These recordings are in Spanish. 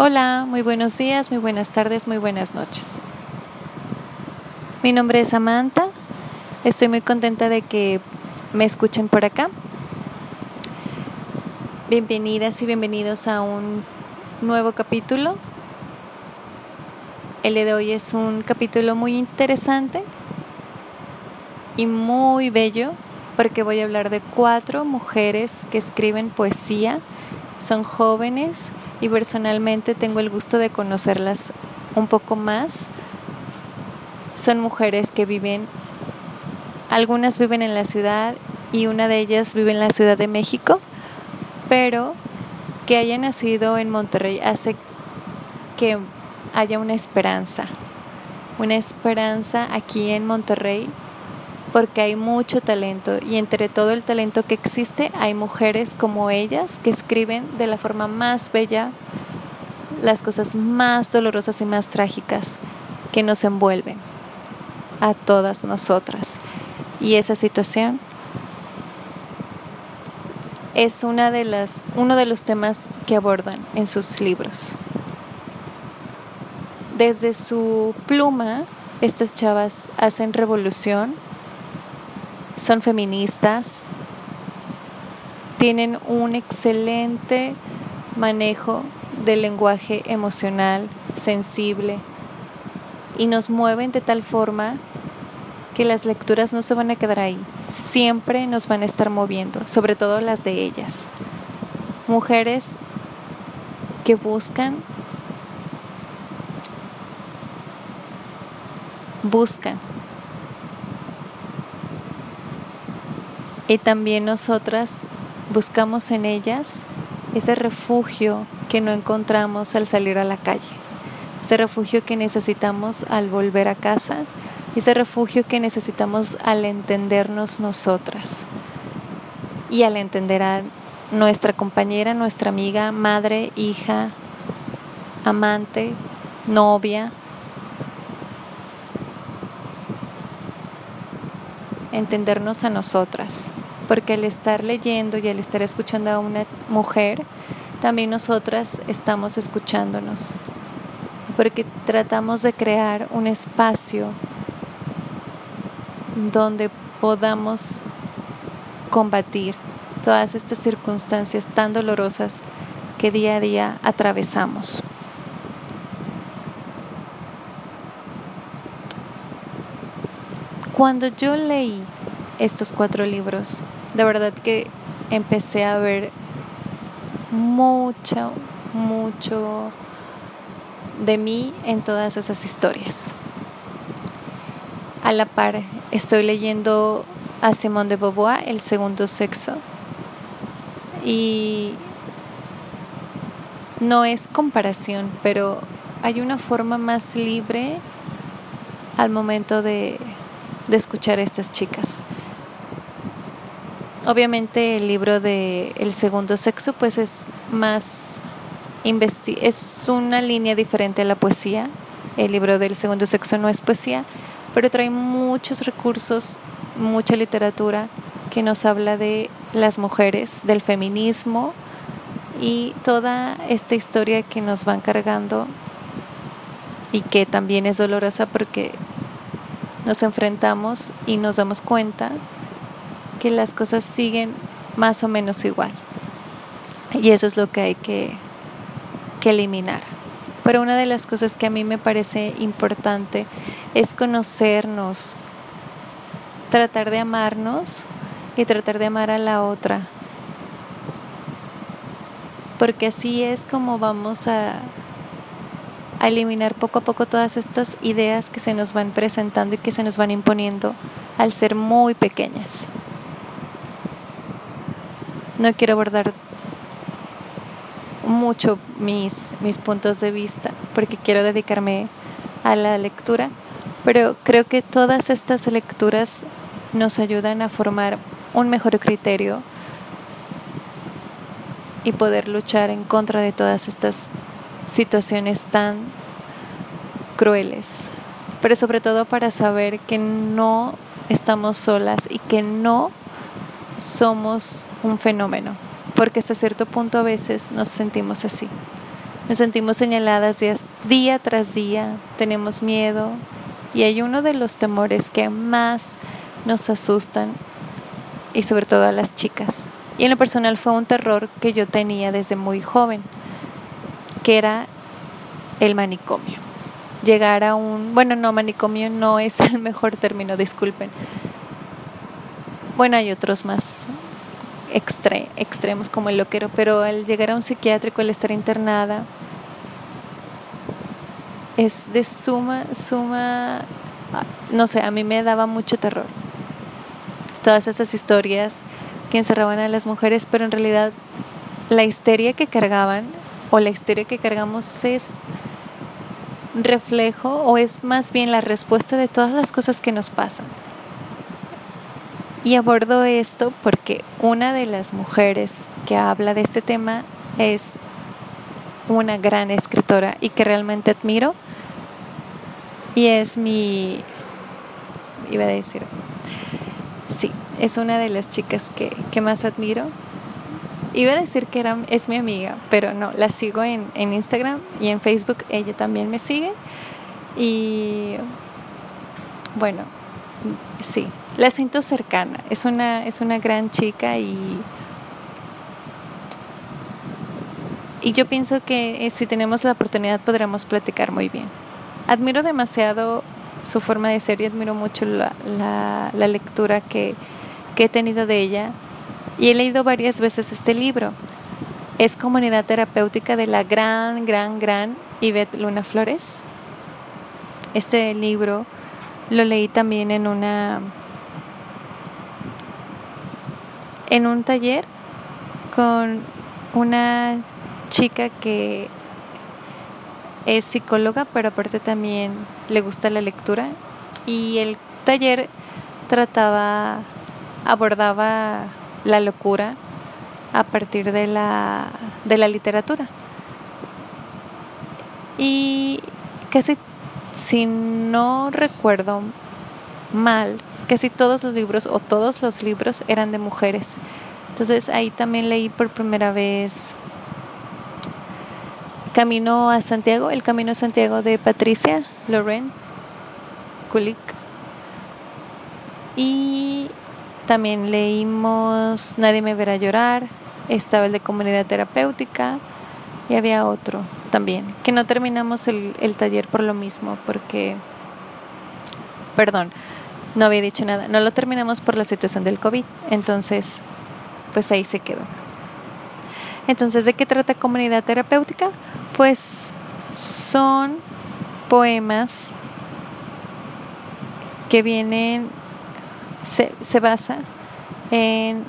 Hola, muy buenos días, muy buenas tardes, muy buenas noches. Mi nombre es Samantha. Estoy muy contenta de que me escuchen por acá. Bienvenidas y bienvenidos a un nuevo capítulo. El de hoy es un capítulo muy interesante y muy bello porque voy a hablar de cuatro mujeres que escriben poesía. Son jóvenes y personalmente tengo el gusto de conocerlas un poco más. Son mujeres que viven, algunas viven en la ciudad y una de ellas vive en la Ciudad de México, pero que haya nacido en Monterrey hace que haya una esperanza, una esperanza aquí en Monterrey porque hay mucho talento y entre todo el talento que existe hay mujeres como ellas que escriben de la forma más bella las cosas más dolorosas y más trágicas que nos envuelven a todas nosotras. Y esa situación es una de las, uno de los temas que abordan en sus libros. Desde su pluma, estas chavas hacen revolución son feministas, tienen un excelente manejo del lenguaje emocional, sensible, y nos mueven de tal forma que las lecturas no se van a quedar ahí, siempre nos van a estar moviendo, sobre todo las de ellas. Mujeres que buscan, buscan Y también nosotras buscamos en ellas ese refugio que no encontramos al salir a la calle, ese refugio que necesitamos al volver a casa, ese refugio que necesitamos al entendernos nosotras. Y al entender a nuestra compañera, nuestra amiga, madre, hija, amante, novia. Entendernos a nosotras porque al estar leyendo y al estar escuchando a una mujer, también nosotras estamos escuchándonos, porque tratamos de crear un espacio donde podamos combatir todas estas circunstancias tan dolorosas que día a día atravesamos. Cuando yo leí estos cuatro libros, de verdad que empecé a ver mucho, mucho de mí en todas esas historias. A la par, estoy leyendo a Simone de Beauvoir, El segundo sexo, y no es comparación, pero hay una forma más libre al momento de, de escuchar a estas chicas. Obviamente el libro de El segundo sexo pues es más es una línea diferente a la poesía. El libro del segundo sexo no es poesía, pero trae muchos recursos, mucha literatura que nos habla de las mujeres, del feminismo y toda esta historia que nos van cargando y que también es dolorosa porque nos enfrentamos y nos damos cuenta que las cosas siguen más o menos igual. Y eso es lo que hay que, que eliminar. Pero una de las cosas que a mí me parece importante es conocernos, tratar de amarnos y tratar de amar a la otra. Porque así es como vamos a, a eliminar poco a poco todas estas ideas que se nos van presentando y que se nos van imponiendo al ser muy pequeñas. No quiero abordar mucho mis, mis puntos de vista porque quiero dedicarme a la lectura, pero creo que todas estas lecturas nos ayudan a formar un mejor criterio y poder luchar en contra de todas estas situaciones tan crueles, pero sobre todo para saber que no estamos solas y que no somos un fenómeno, porque hasta cierto punto a veces nos sentimos así. Nos sentimos señaladas día, tras día, tenemos miedo y hay uno de los temores que más nos asustan y sobre todo a las chicas. Y en lo personal fue un terror que yo tenía desde muy joven, que era el manicomio. Llegar a un, bueno, no, manicomio no es el mejor término, disculpen. Bueno, hay otros más extremos como el loquero, pero al llegar a un psiquiátrico, al estar internada, es de suma, suma, no sé, a mí me daba mucho terror. Todas esas historias que encerraban a las mujeres, pero en realidad la histeria que cargaban o la histeria que cargamos es reflejo o es más bien la respuesta de todas las cosas que nos pasan. Y abordo esto porque una de las mujeres que habla de este tema es una gran escritora y que realmente admiro. Y es mi, iba a decir, sí, es una de las chicas que, que más admiro. Iba a decir que era, es mi amiga, pero no, la sigo en, en Instagram y en Facebook, ella también me sigue. Y bueno, sí, la siento cercana. Es una, es una gran chica y, y yo pienso que eh, si tenemos la oportunidad podremos platicar muy bien. Admiro demasiado su forma de ser y admiro mucho la, la, lectura que, que he tenido de ella y he leído varias veces este libro. Es Comunidad Terapéutica de la gran, gran, gran Yvette Luna Flores. Este libro lo leí también en una en un taller con una chica que es psicóloga, pero aparte también le gusta la lectura y el taller trataba abordaba la locura a partir de la de la literatura. Y casi si no recuerdo mal, casi todos los libros o todos los libros eran de mujeres. Entonces ahí también leí por primera vez Camino a Santiago, El Camino a Santiago de Patricia Loren Kulik. Y también leímos Nadie me verá llorar, estaba el de comunidad terapéutica y había otro también, que no terminamos el, el taller por lo mismo, porque, perdón, no había dicho nada. No lo terminamos por la situación del COVID. Entonces, pues ahí se quedó. Entonces, ¿de qué trata comunidad terapéutica? Pues son poemas que vienen, se, se basa en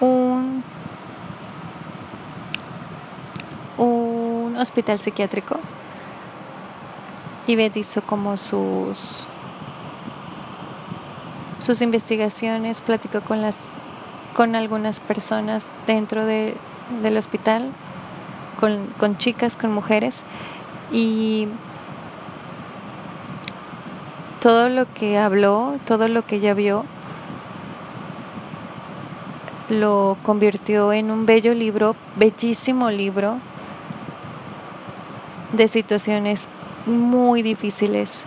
un, un hospital psiquiátrico y hizo como sus sus investigaciones, platicó con las con algunas personas dentro de, del hospital, con, con chicas, con mujeres, y todo lo que habló, todo lo que ella vio, lo convirtió en un bello libro, bellísimo libro, de situaciones muy difíciles,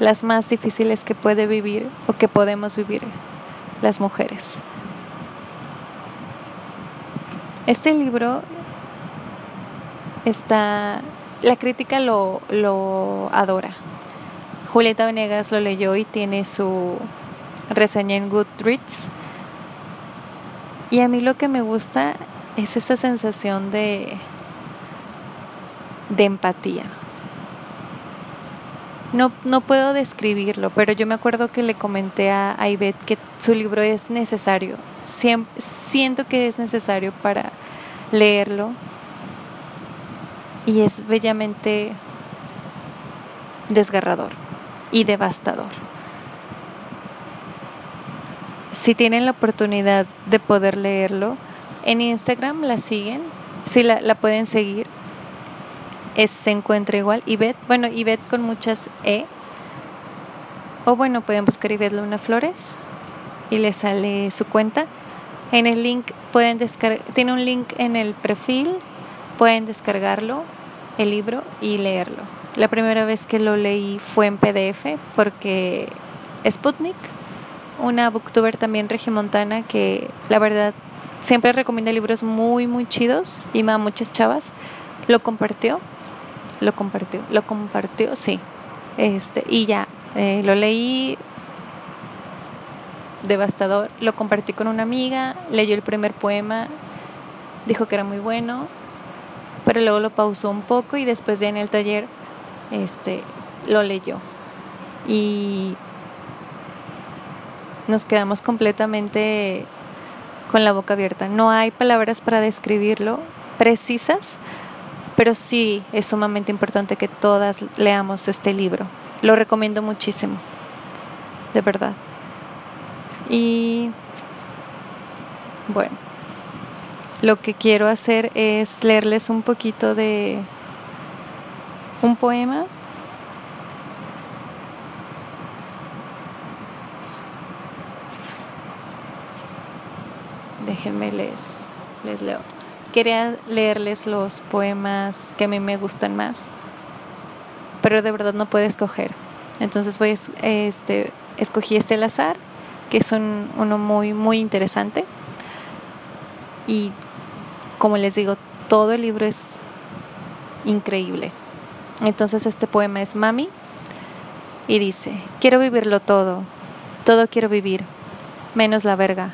las más difíciles que puede vivir o que podemos vivir las mujeres. Este libro está, la crítica lo, lo adora. Julieta Venegas lo leyó y tiene su reseña en Goodreads. Y a mí lo que me gusta es esa sensación de, de empatía no, no puedo describirlo, pero yo me acuerdo que le comenté a, Ivette que su libro es necesario. siento que es necesario para leerlo y es bellamente desgarrador y devastador. Si tienen la oportunidad de poder leerlo, en Instagram la siguen, si la pueden seguir, se encuentra igual. Ivette, bueno, Ivette con muchas E. O bueno, pueden buscar Ivette Luna Flores y les sale su cuenta. En el link pueden descargar, tiene un link en el perfil pueden descargarlo, el libro, y leerlo. La primera vez que lo leí fue en PDF porque Sputnik, una booktuber también regimontana que la verdad siempre recomienda libros muy, muy chidos y da muchas chavas, lo compartió, lo compartió, lo compartió, sí. Este, y ya, eh, lo leí devastador, lo compartí con una amiga, leyó el primer poema, dijo que era muy bueno, pero luego lo pausó un poco y después ya en el taller este lo leyó. Y nos quedamos completamente con la boca abierta. No hay palabras para describirlo precisas, pero sí es sumamente importante que todas leamos este libro. Lo recomiendo muchísimo, de verdad. Y bueno, lo que quiero hacer es leerles un poquito de un poema. Déjenme les, les leo. Quería leerles los poemas que a mí me gustan más, pero de verdad no puedo escoger. Entonces voy este escogí este al azar, que es uno muy muy interesante. Y como les digo, todo el libro es increíble. Entonces este poema es Mami y dice, quiero vivirlo todo, todo quiero vivir, menos la verga,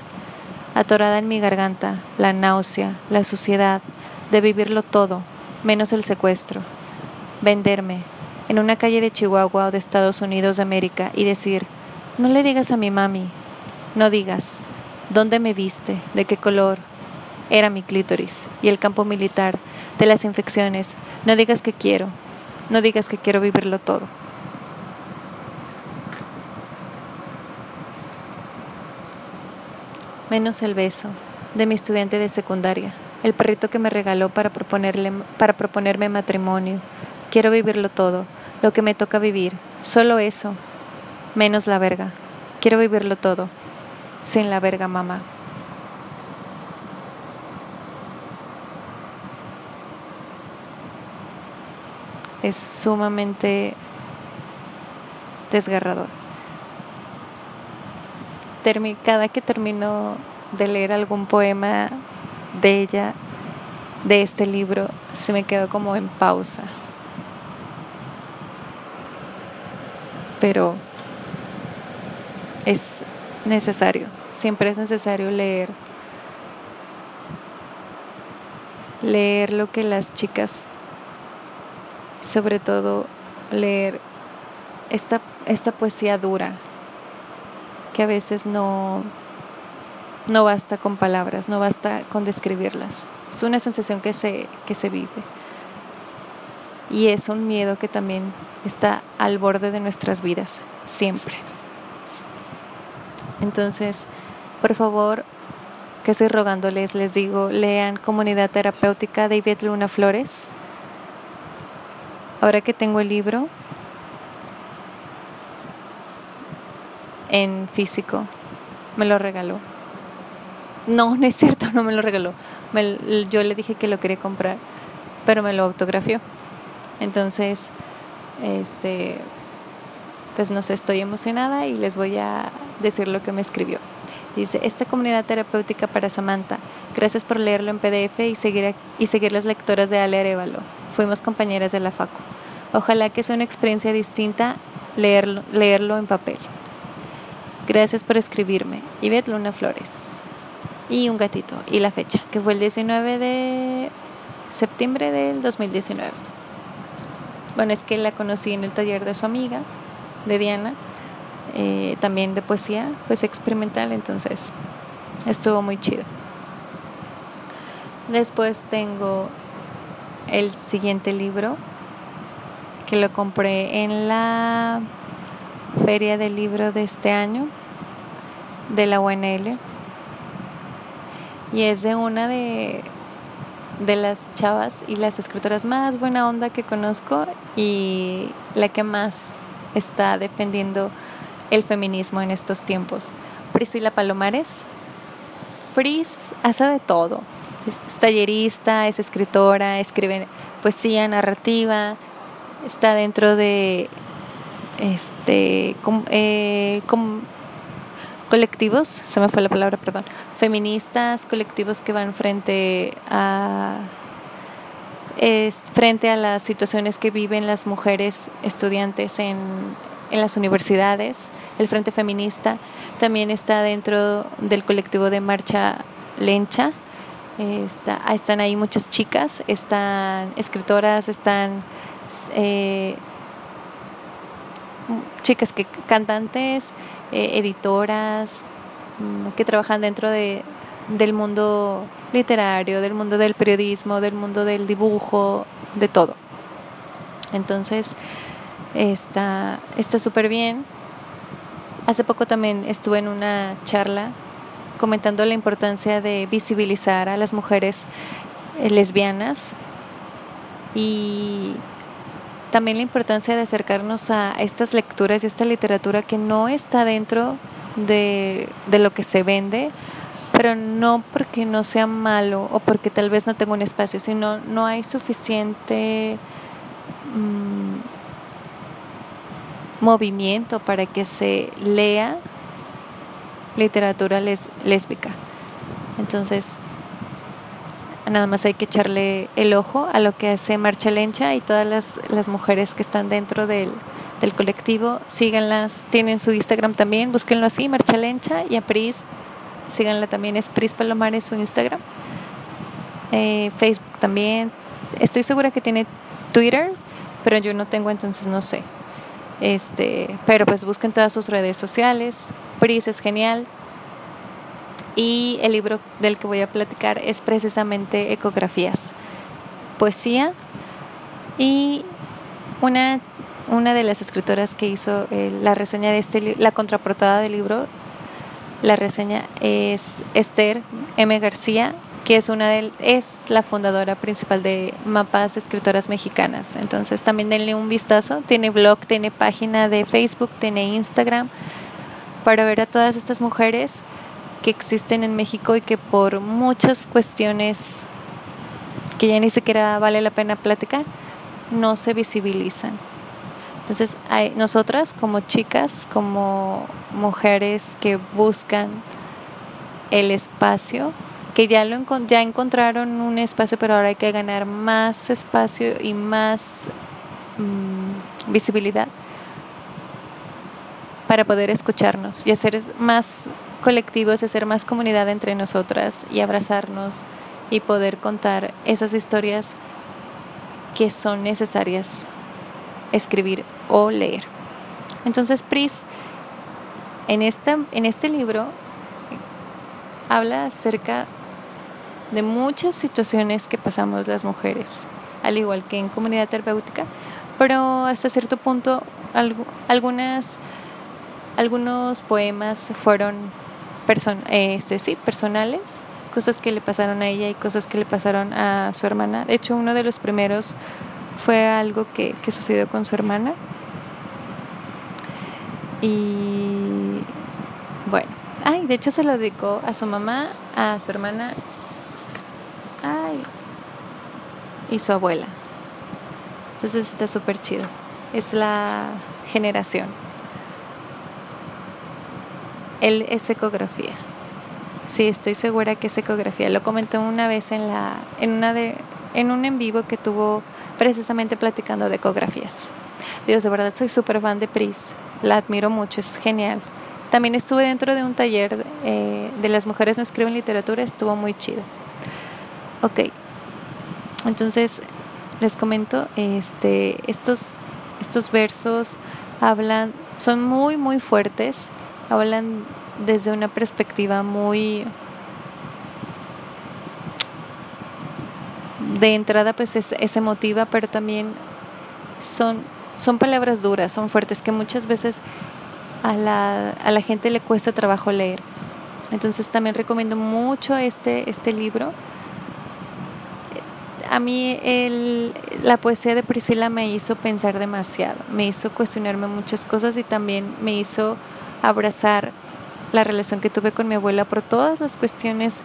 atorada en mi garganta, la náusea, la suciedad, de vivirlo todo, menos el secuestro, venderme en una calle de Chihuahua o de Estados Unidos de América y decir, no le digas a mi mami, no digas, ¿dónde me viste? ¿De qué color? Era mi clítoris y el campo militar de las infecciones. No digas que quiero, no digas que quiero vivirlo todo. Menos el beso de mi estudiante de secundaria, el perrito que me regaló para, proponerle, para proponerme matrimonio. Quiero vivirlo todo, lo que me toca vivir, solo eso, menos la verga. Quiero vivirlo todo, sin la verga, mamá. es sumamente desgarrador. Cada que termino de leer algún poema de ella, de este libro, se me quedó como en pausa. Pero es necesario, siempre es necesario leer leer lo que las chicas sobre todo leer esta, esta poesía dura, que a veces no, no basta con palabras, no basta con describirlas. Es una sensación que se, que se vive. Y es un miedo que también está al borde de nuestras vidas, siempre. Entonces, por favor, que estoy rogándoles, les digo, lean Comunidad Terapéutica de Ivette Luna Flores. Ahora que tengo el libro en físico, me lo regaló. No, no es cierto, no me lo regaló. yo le dije que lo quería comprar, pero me lo autografió. Entonces, este, pues no sé, estoy emocionada y les voy a decir lo que me escribió. Dice, esta comunidad terapéutica para Samantha, gracias por leerlo en PDF y seguir, y seguir las lectoras de Ale Arevalo. Fuimos compañeras de la FACO. Ojalá que sea una experiencia distinta leerlo, leerlo en papel. Gracias por escribirme. Ivette Luna Flores. Y un gatito. Y la fecha, que fue el 19 de septiembre del 2019. Bueno, es que la conocí en el taller de su amiga, de Diana, eh, también de poesía, pues experimental, entonces estuvo muy chido. Después tengo el siguiente libro que lo compré en la feria del libro de este año de la UNL y es de una de, de las chavas y las escritoras más buena onda que conozco y la que más está defendiendo el feminismo en estos tiempos. Priscila Palomares. Pris hace de todo es tallerista, es escritora, escribe poesía, narrativa, está dentro de este eh, colectivos, se me fue la palabra, perdón, feministas, colectivos que van frente a frente a las situaciones que viven las mujeres estudiantes en, en las universidades, el Frente Feminista también está dentro del colectivo de Marcha Lencha. Está, están ahí muchas chicas, están escritoras, están eh, chicas que cantantes, eh, editoras, mm, que trabajan dentro de, del mundo literario, del mundo del periodismo, del mundo del dibujo, de todo. Entonces, está súper bien. Hace poco también estuve en una charla comentando la importancia de visibilizar a las mujeres eh, lesbianas y también la importancia de acercarnos a estas lecturas y esta literatura que no está dentro de, lo que se vende, pero no porque no sea malo o porque tal vez no tenga un espacio, sino no hay suficiente mm, movimiento para que se lea literatura lésbica. Entonces, Nada más hay que echarle el ojo a lo que hace Marcha Lencha y todas las, las mujeres que están dentro del, del, colectivo. Síganlas, tienen su Instagram también, búsquenlo así, Marcha Lencha y a Pris, síganla también, es Pris Palomares su Instagram. Eh, Facebook también. Estoy segura que tiene Twitter, pero yo no tengo, entonces no sé. Este, pero pues busquen todas sus redes sociales. Pris es genial. Y el libro del que voy a platicar es precisamente Ecografías, poesía. Y una, una de las escritoras que hizo eh, la reseña de este la contraportada del libro, la reseña es Esther M. García, que es una de, es la fundadora principal de Mapas de Escritoras Mexicanas. Entonces también denle un vistazo. Tiene blog, tiene página de Facebook, tiene Instagram para ver a todas estas mujeres que existen en México y que por muchas cuestiones que ya ni siquiera vale la pena platicar, no se visibilizan. Entonces, hay, nosotras como chicas, como mujeres que buscan el espacio, que ya, lo, ya encontraron un espacio, pero ahora hay que ganar más espacio y más mm, visibilidad para poder escucharnos y hacer más colectivos, hacer más comunidad entre nosotras y abrazarnos y poder contar esas historias que son necesarias escribir o leer. Entonces, Pris, en, esta, en este libro habla acerca de muchas situaciones que pasamos las mujeres, al igual que en comunidad terapéutica, pero hasta cierto punto algunas, algunos poemas fueron person este, sí, personales, cosas que le pasaron a ella y cosas que le pasaron a su hermana. De hecho, uno de los primeros fue algo que, que sucedió con su hermana. Y bueno, ay, de hecho se lo dedicó a su mamá, a su hermana, ay, y su abuela. Entonces está súper chido. Es la generación. Él es ecografía. Sí, estoy segura que es ecografía. Lo comentó una vez en la en una de en un en vivo que tuvo precisamente platicando de ecografías. Dios, de verdad soy súper fan de Pris. La admiro mucho, es genial. También estuve dentro de un taller eh, de las mujeres no escriben literatura, estuvo muy chido. Ok, entonces les comento, este, estos, estos versos hablan, son muy, muy fuertes hablan desde una perspectiva muy de entrada pues es, emotiva pero también son son palabras duras son fuertes que muchas veces a la, a la gente le cuesta trabajo leer. Entonces también recomiendo mucho este este libro. A mí el, la poesía de Priscila me hizo pensar demasiado, me hizo cuestionarme muchas cosas y también me hizo abrazar la relación que tuve con mi abuela por todas las cuestiones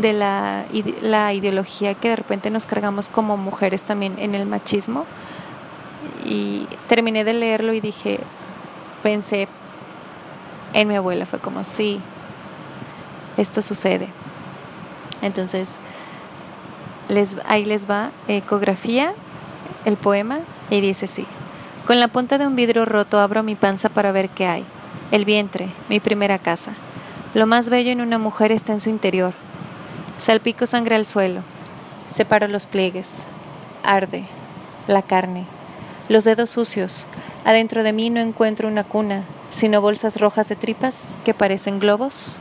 de la, la ideología que de repente nos cargamos como mujeres también en el machismo. Y terminé de leerlo y dije, pensé en mi abuela, fue como, sí, esto sucede. Entonces, les, ahí les va ecografía, el poema, y dice sí. Con la punta de un vidrio roto abro mi panza para ver qué hay. El vientre, mi primera casa. Lo más bello en una mujer está en su interior. Salpico sangre al suelo. Separo los pliegues. Arde. La carne. Los dedos sucios. Adentro de mí no encuentro una cuna, sino bolsas rojas de tripas que parecen globos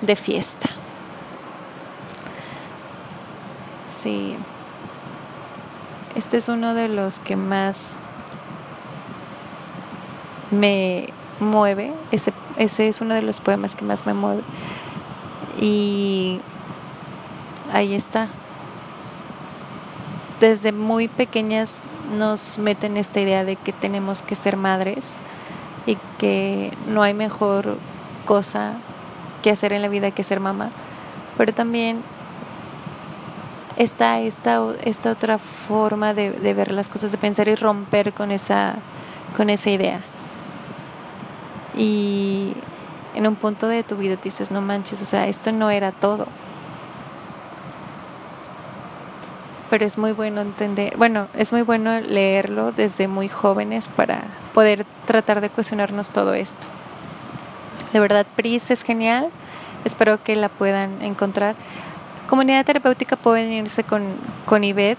de fiesta. Sí. Este es uno de los que más me mueve. Ese, ese es uno de los poemas que más me mueve. Y ahí está. Desde muy pequeñas nos meten esta idea de que tenemos que ser madres y que no hay mejor cosa que hacer en la vida que ser mamá. Pero también está esta, esta otra forma de, ver las cosas, de pensar y romper con esa, con esa idea. Y en un punto de tu vida dices, no manches, o sea, esto no era todo. Pero es muy bueno entender, bueno, es muy bueno leerlo desde muy jóvenes para poder tratar de cuestionarnos todo esto. De verdad, Pris es genial, espero que la puedan encontrar. Comunidad terapéutica pueden irse con, con Ivette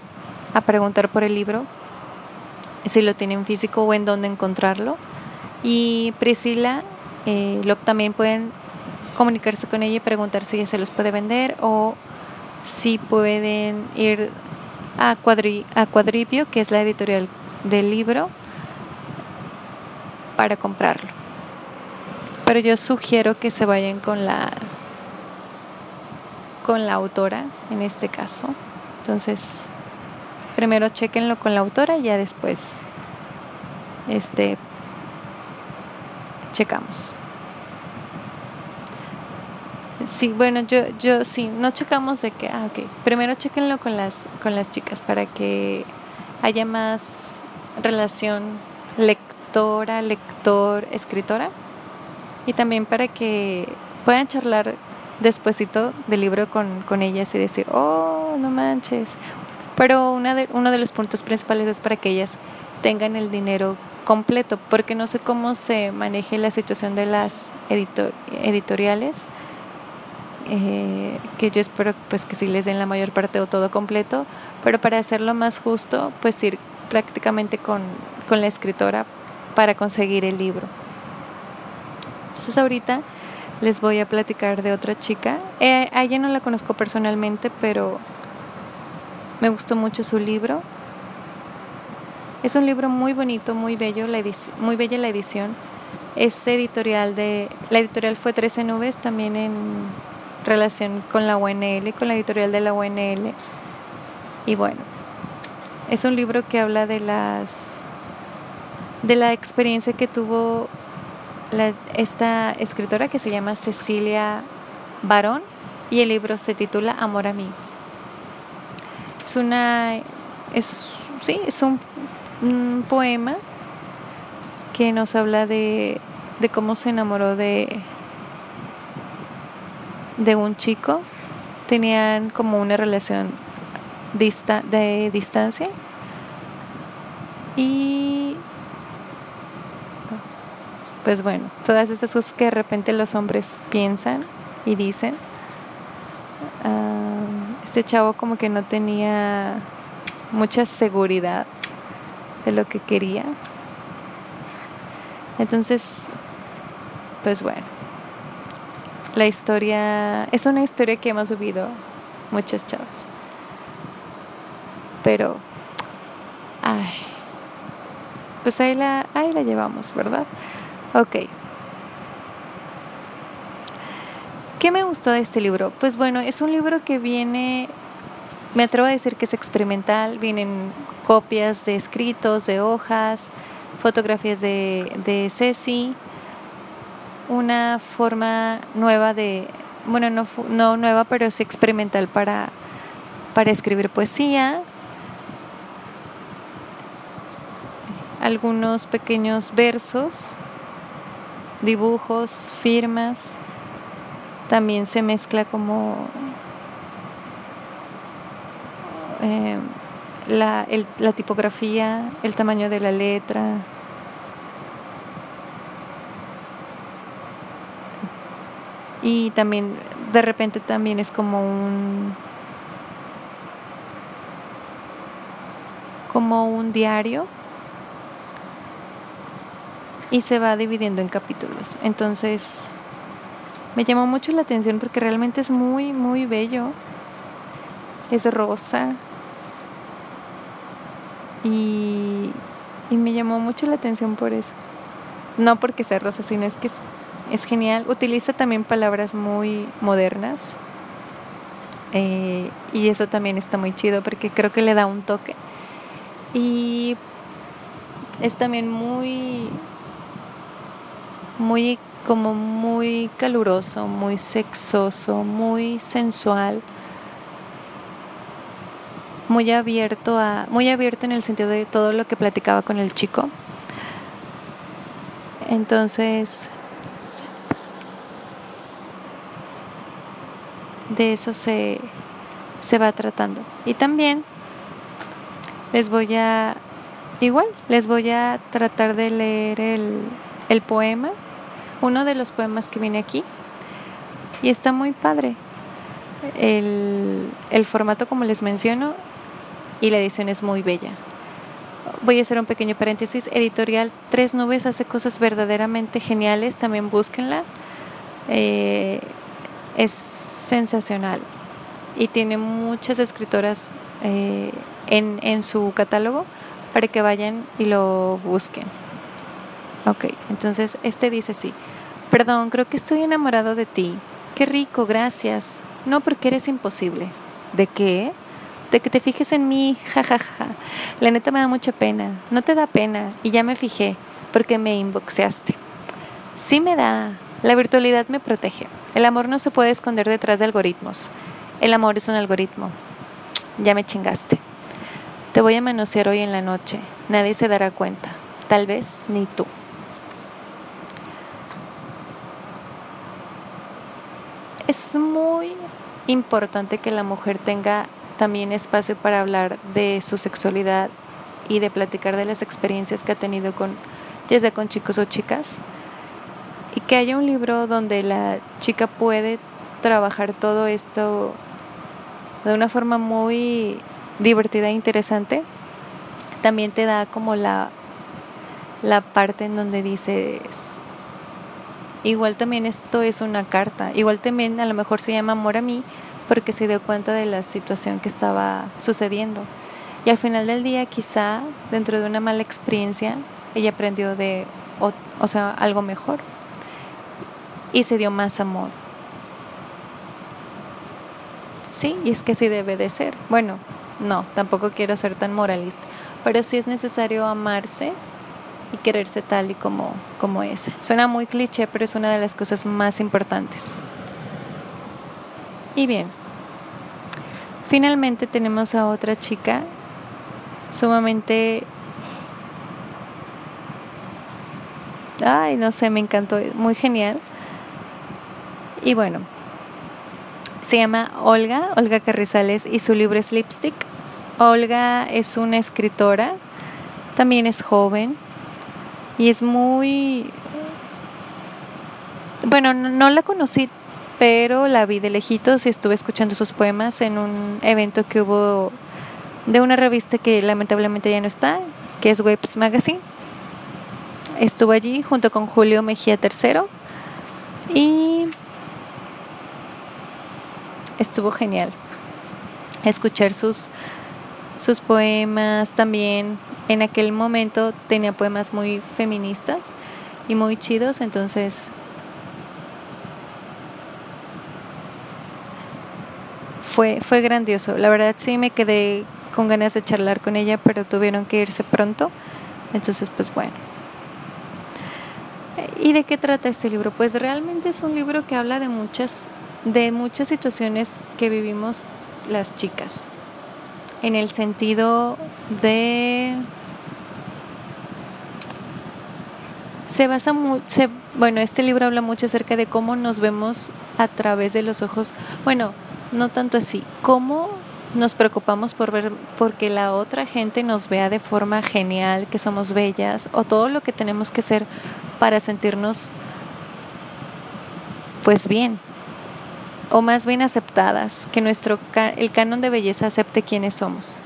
a preguntar por el libro, si lo tienen físico o en dónde encontrarlo. Y Priscila, eh, lo, también pueden comunicarse con ella y preguntar si ella se los puede vender o si pueden ir a, Cuadri, a Cuadripio, que es la editorial del libro, para comprarlo. Pero yo sugiero que se vayan con la con la autora en este caso. Entonces, primero chequenlo con la autora y ya después este checamos. Sí, bueno, yo yo sí, no checamos de que, ah, ok, primero chequenlo con las con las chicas para que haya más relación lectora, lector, escritora y también para que puedan charlar despuesito del libro con, con ellas y decir, oh, no manches. Pero una de, uno de los puntos principales es para que ellas tengan el dinero completo, porque no sé cómo se maneje la situación de las editor, editoriales, eh, que yo espero pues que sí les den la mayor parte o todo completo, pero para hacerlo más justo, pues ir prácticamente con, con la escritora para conseguir el libro. Entonces ahorita les voy a platicar de otra chica. Eh, a ella no la conozco personalmente, pero me gustó mucho su libro. Es un libro muy bonito, muy bello, la muy bella la edición. Es editorial de, la editorial fue 13 Nubes, también en relación con la UNL, con la editorial de la UNL. Y bueno, es un libro que habla de las, de la experiencia que tuvo esta escritora que se llama Cecilia Barón y el libro se titula Amor a mí. Es una, es, sí, es un, poema que nos habla de, de cómo se enamoró de, de un chico. Tenían como una relación dista de distancia y pues bueno, todas estas cosas que de repente los hombres piensan y dicen. este chavo como que no tenía mucha seguridad de lo que quería. Entonces, pues bueno, la historia es una historia que hemos vivido muchos chavos. Pero, ay, pues ahí la, ahí la llevamos, ¿verdad? Ok. ¿Qué me gustó de este libro? Pues bueno, es un libro que viene, me atrevo a decir que es experimental, vienen copias de escritos, de hojas, fotografías de, de Ceci, una forma nueva de, bueno, no, no nueva, pero sí experimental para, para escribir poesía. Algunos pequeños versos, dibujos, firmas. También se mezcla como eh, la, la tipografía, el tamaño de la letra, y también de repente también es como un como un diario y se va dividiendo en capítulos. Entonces me llamó mucho la atención porque realmente es muy muy bello. Es rosa. Y, me llamó mucho la atención por eso. No porque sea rosa, sino es que es genial. Utiliza también palabras muy modernas. Eh, y eso también está muy chido porque creo que le da un toque. Y es también muy, muy, como muy caluroso, muy sexoso, muy sensual, muy abierto a, muy abierto en el sentido de todo lo que platicaba con el chico. Entonces, de eso se, se va tratando. Y también les voy a, igual, les voy a tratar de leer el, el poema, uno de los poemas que viene aquí. Y está muy padre. El, el formato, como les menciono, y la edición es muy bella. Voy a hacer un pequeño paréntesis. Editorial Tres Nubes hace cosas verdaderamente geniales. También búsquenla. Eh, es sensacional y tiene muchas escritoras eh, en, en su catálogo para que vayan y lo busquen. Ok, entonces este dice así, perdón, creo que estoy enamorado de ti. Qué rico, gracias. No porque eres imposible. ¿De qué? De que te fijes en mí, jajaja. La neta me da mucha pena. No te da pena. Y ya me fijé, porque me inboxeaste. Sí me da. La virtualidad me protege. El amor no se puede esconder detrás de algoritmos. El amor es un algoritmo. Ya me chingaste. Te voy a manosear hoy en la noche. Nadie se dará cuenta. Tal vez ni tú. Es muy importante que la mujer tenga también espacio para hablar de su sexualidad y de platicar de las experiencias que ha tenido con, ya sea con chicos o chicas. Y que haya un libro donde la chica puede trabajar todo esto de una forma muy divertida e interesante, también te da como la, la parte en donde dices, igual también esto es una carta, igual también a lo mejor se llama amor a mí porque se dio cuenta de la situación que estaba sucediendo. Y al final del día quizá dentro de una mala experiencia ella aprendió de, o sea, algo mejor y se dio más amor. Sí, y es que sí debe de ser. Bueno, no, tampoco quiero ser tan moralista, pero sí es necesario amarse y quererse tal y como, como es. Suena muy cliché, pero es una de las cosas más importantes. Y bien, finalmente tenemos a otra chica sumamente... Ay, no sé, me encantó, muy genial. Y bueno, se llama Olga, Olga Carrizales, y su libro es Lipstick. Olga es una escritora, también es joven y es muy... Bueno, no, la conocí, pero la vi de lejitos y estuve escuchando sus poemas en un evento que hubo de una revista que lamentablemente ya no está, que es Webs Magazine. Estuvo allí junto con Julio Mejía III y estuvo genial escuchar sus, sus poemas también. En aquel momento tenía poemas muy feministas y muy chidos, entonces fue, fue grandioso. La verdad sí me quedé con ganas de charlar con ella, pero tuvieron que irse pronto. Entonces, pues bueno. ¿Y de qué trata este libro? Pues realmente es un libro que habla de muchas de muchas situaciones que vivimos las chicas, en el sentido de... Se basa se, bueno, este libro habla mucho acerca de cómo nos vemos a través de los ojos, bueno, no tanto así, cómo nos preocupamos por ver porque la otra gente nos vea de forma genial, que somos bellas o todo lo que tenemos que ser para sentirnos pues bien o más bien aceptadas, que nuestro el canon de belleza acepte quiénes somos.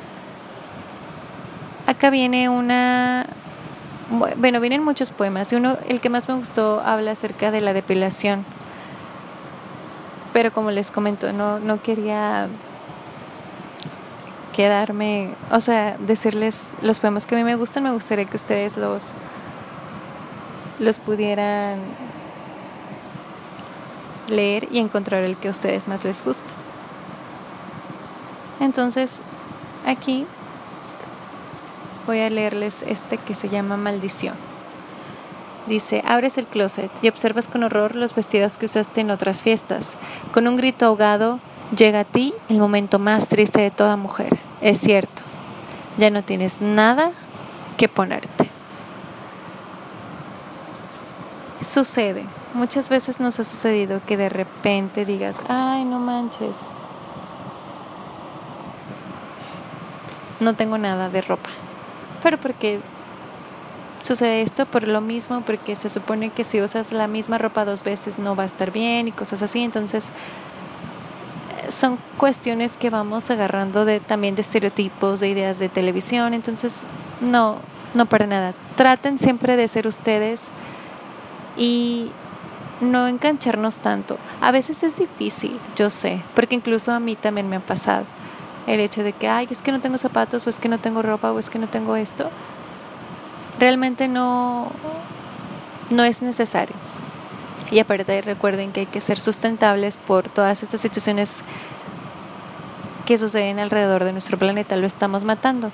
Acá viene una bueno, vienen muchos poemas y uno el que más me gustó habla acerca de la depilación. Pero como les comento, no no quería quedarme, o sea, decirles los poemas que a mí me gustan, me gustaría que ustedes los los pudieran leer y encontrar el que a ustedes más les gusta. Entonces, aquí voy a leerles este que se llama Maldición. Dice, abres el closet y observas con horror los vestidos que usaste en otras fiestas. Con un grito ahogado, llega a ti el momento más triste de toda mujer. Es cierto, ya no tienes nada que ponerte. Sucede Muchas veces nos ha sucedido que de repente digas, ay, no manches, no tengo nada de ropa. Pero porque sucede esto por lo mismo, porque se supone que si usas la misma ropa dos veces no va a estar bien y cosas así. Entonces, son cuestiones que vamos agarrando de también de estereotipos, de ideas de televisión. Entonces, no, no para nada. Traten siempre de ser ustedes y no engancharnos tanto. A veces es difícil, yo sé, porque incluso a mí también me ha pasado el hecho de que, ay, es que no tengo zapatos o es que no tengo ropa o es que no tengo esto. Realmente no, no es necesario. Y aparte recuerden que hay que ser sustentables por todas estas situaciones que suceden alrededor de nuestro planeta, lo estamos matando.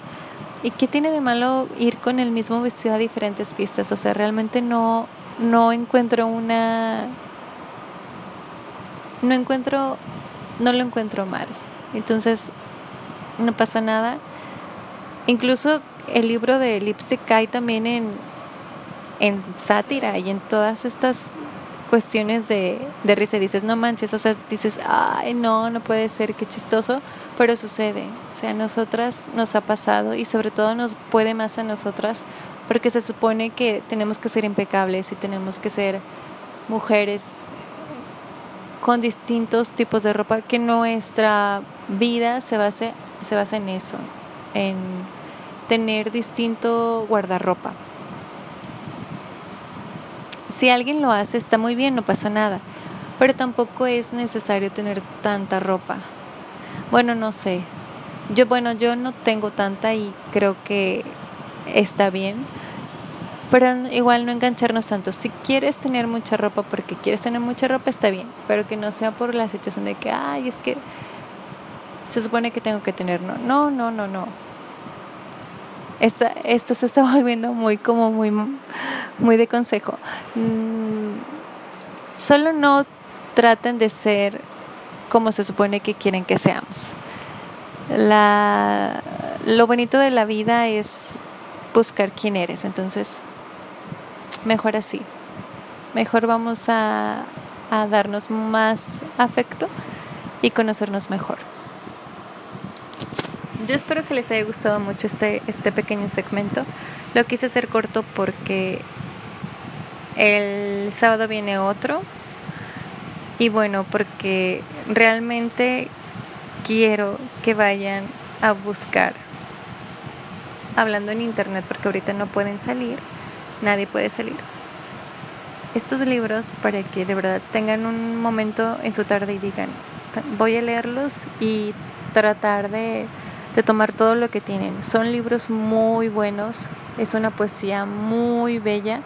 ¿Y qué tiene de malo ir con el mismo vestido a diferentes fiestas? O sea, realmente no, no encuentro una no encuentro no lo encuentro mal entonces no pasa nada incluso el libro de Lipstick cae también en en sátira y en todas estas cuestiones de, de risa. Dices no manches o sea dices ay no no puede ser qué chistoso pero sucede. O sea a nosotras nos ha pasado y sobre todo nos puede más a nosotras porque se supone que tenemos que ser impecables y tenemos que ser mujeres con distintos tipos de ropa, que nuestra vida se base, se basa en eso, en tener distinto guardarropa. Si alguien lo hace, está muy bien, no pasa nada, pero tampoco es necesario tener tanta ropa. Bueno, no sé. Yo, bueno, yo no tengo tanta y creo que está bien. Pero igual no engancharnos tanto. Si quieres tener mucha ropa porque quieres tener mucha ropa, está bien. Pero que no sea por la situación de que, ay, es que se supone que tengo que tener. No, no, no, no. no. Esto se está volviendo muy como muy, muy de consejo. Mm, solo no traten de ser como se supone que quieren que seamos. La, lo bonito de la vida es buscar quién eres. Entonces, mejor así. Mejor vamos a, a darnos más afecto y conocernos mejor. Yo espero que les haya gustado mucho este, este pequeño segmento. Lo quise hacer corto porque el sábado viene otro. Y bueno, porque realmente quiero que vayan a buscar hablando en internet porque ahorita no pueden salir, nadie puede salir. Estos libros para que de verdad tengan un momento en su tarde y digan, voy a leerlos y tratar de, de tomar todo lo que tienen. Son libros muy buenos, es una poesía muy bella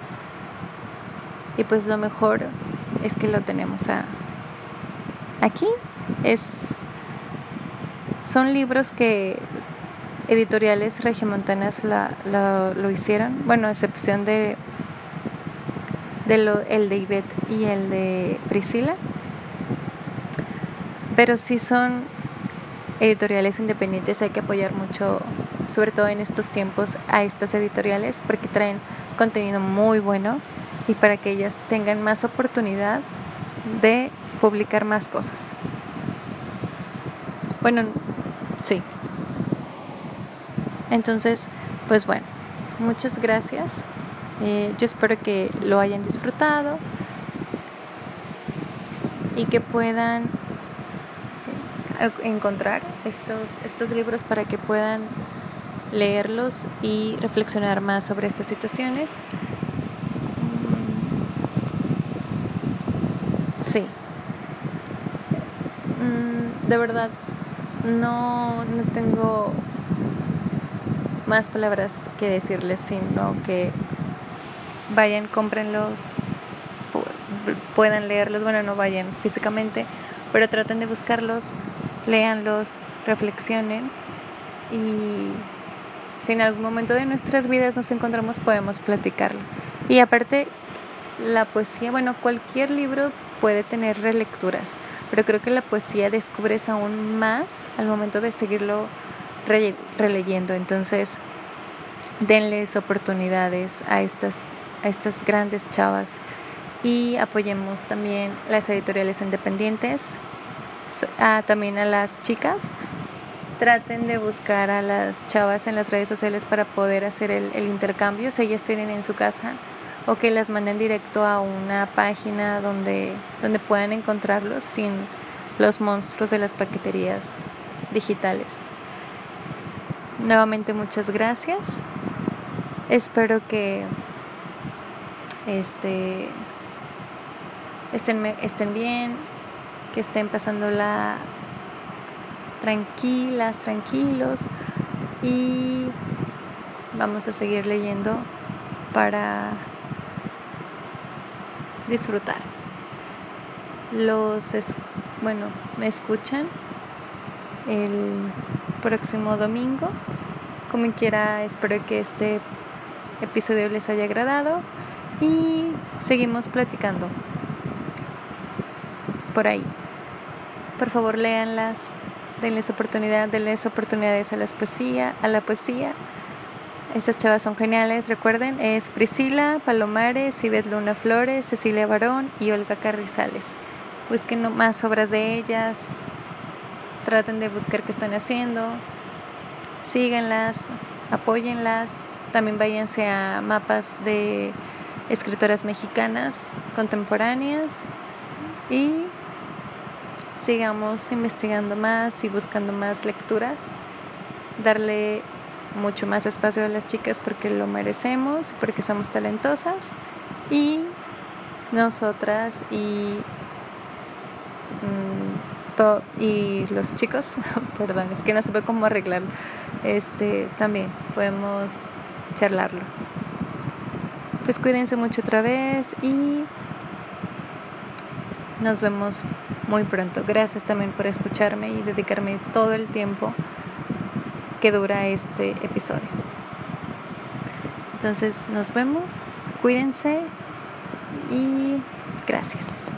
y pues lo mejor es que lo tenemos a, aquí. Es, son libros que editoriales regiomontanas la, lo hicieron, bueno, a excepción de, de lo, el de Ivette y el de Priscila. pero sí son editoriales independientes, hay que apoyar mucho, sobre todo en estos tiempos, a estas editoriales porque traen contenido muy bueno y para que ellas tengan más oportunidad de publicar más cosas. Bueno, sí. Entonces, pues bueno, muchas gracias. Eh, yo espero que lo hayan disfrutado y que puedan encontrar estos, estos libros para que puedan leerlos y reflexionar más sobre estas situaciones. Mm, sí. Mm, de verdad, no, no tengo más palabras que decirles, sino que vayan, cómprenlos, puedan leerlos, bueno, no vayan físicamente, pero traten de buscarlos, léanlos, reflexionen y si en algún momento de nuestras vidas nos encontramos podemos platicarlo. Y aparte, la poesía, bueno, cualquier libro puede tener relecturas, pero creo que la poesía descubres aún más al momento de seguirlo releyendo. Entonces, denles oportunidades a estas, a estas grandes chavas y apoyemos también las editoriales independientes, también a las chicas. Traten de buscar a las chavas en las redes sociales para poder hacer el, el intercambio si ellas tienen en su casa o que las manden directo a una página donde, donde puedan encontrarlos sin los monstruos de las paqueterías digitales. Nuevamente muchas gracias. Espero que este estén, estén bien, que estén pasándola tranquilas, tranquilos y vamos a seguir leyendo para disfrutar. Los, bueno, me escuchan el próximo domingo. Como quiera, espero que este episodio les haya agradado y seguimos platicando por ahí. Por favor, léanlas, denles oportunidad, denles oportunidades a la poesía, a la poesía. Estas chavas son geniales, recuerden, es Priscila Palomares, Ivette Luna Flores, Cecilia Barón y Olga Carrizales. Busquen más obras de ellas, traten de buscar qué están haciendo, síganlas, apóyenlas, también váyanse a mapas de escritoras mexicanas contemporáneas y sigamos investigando más y buscando más lecturas, darle mucho más espacio a las chicas porque lo merecemos, porque somos talentosas y nosotras y, mm, y los chicos, perdón, es que no supe cómo arreglarlo, este, también podemos charlarlo. Pues cuídense mucho otra vez y nos vemos muy pronto. Gracias también por escucharme y dedicarme todo el tiempo que dura este episodio. Entonces nos vemos, cuídense y gracias.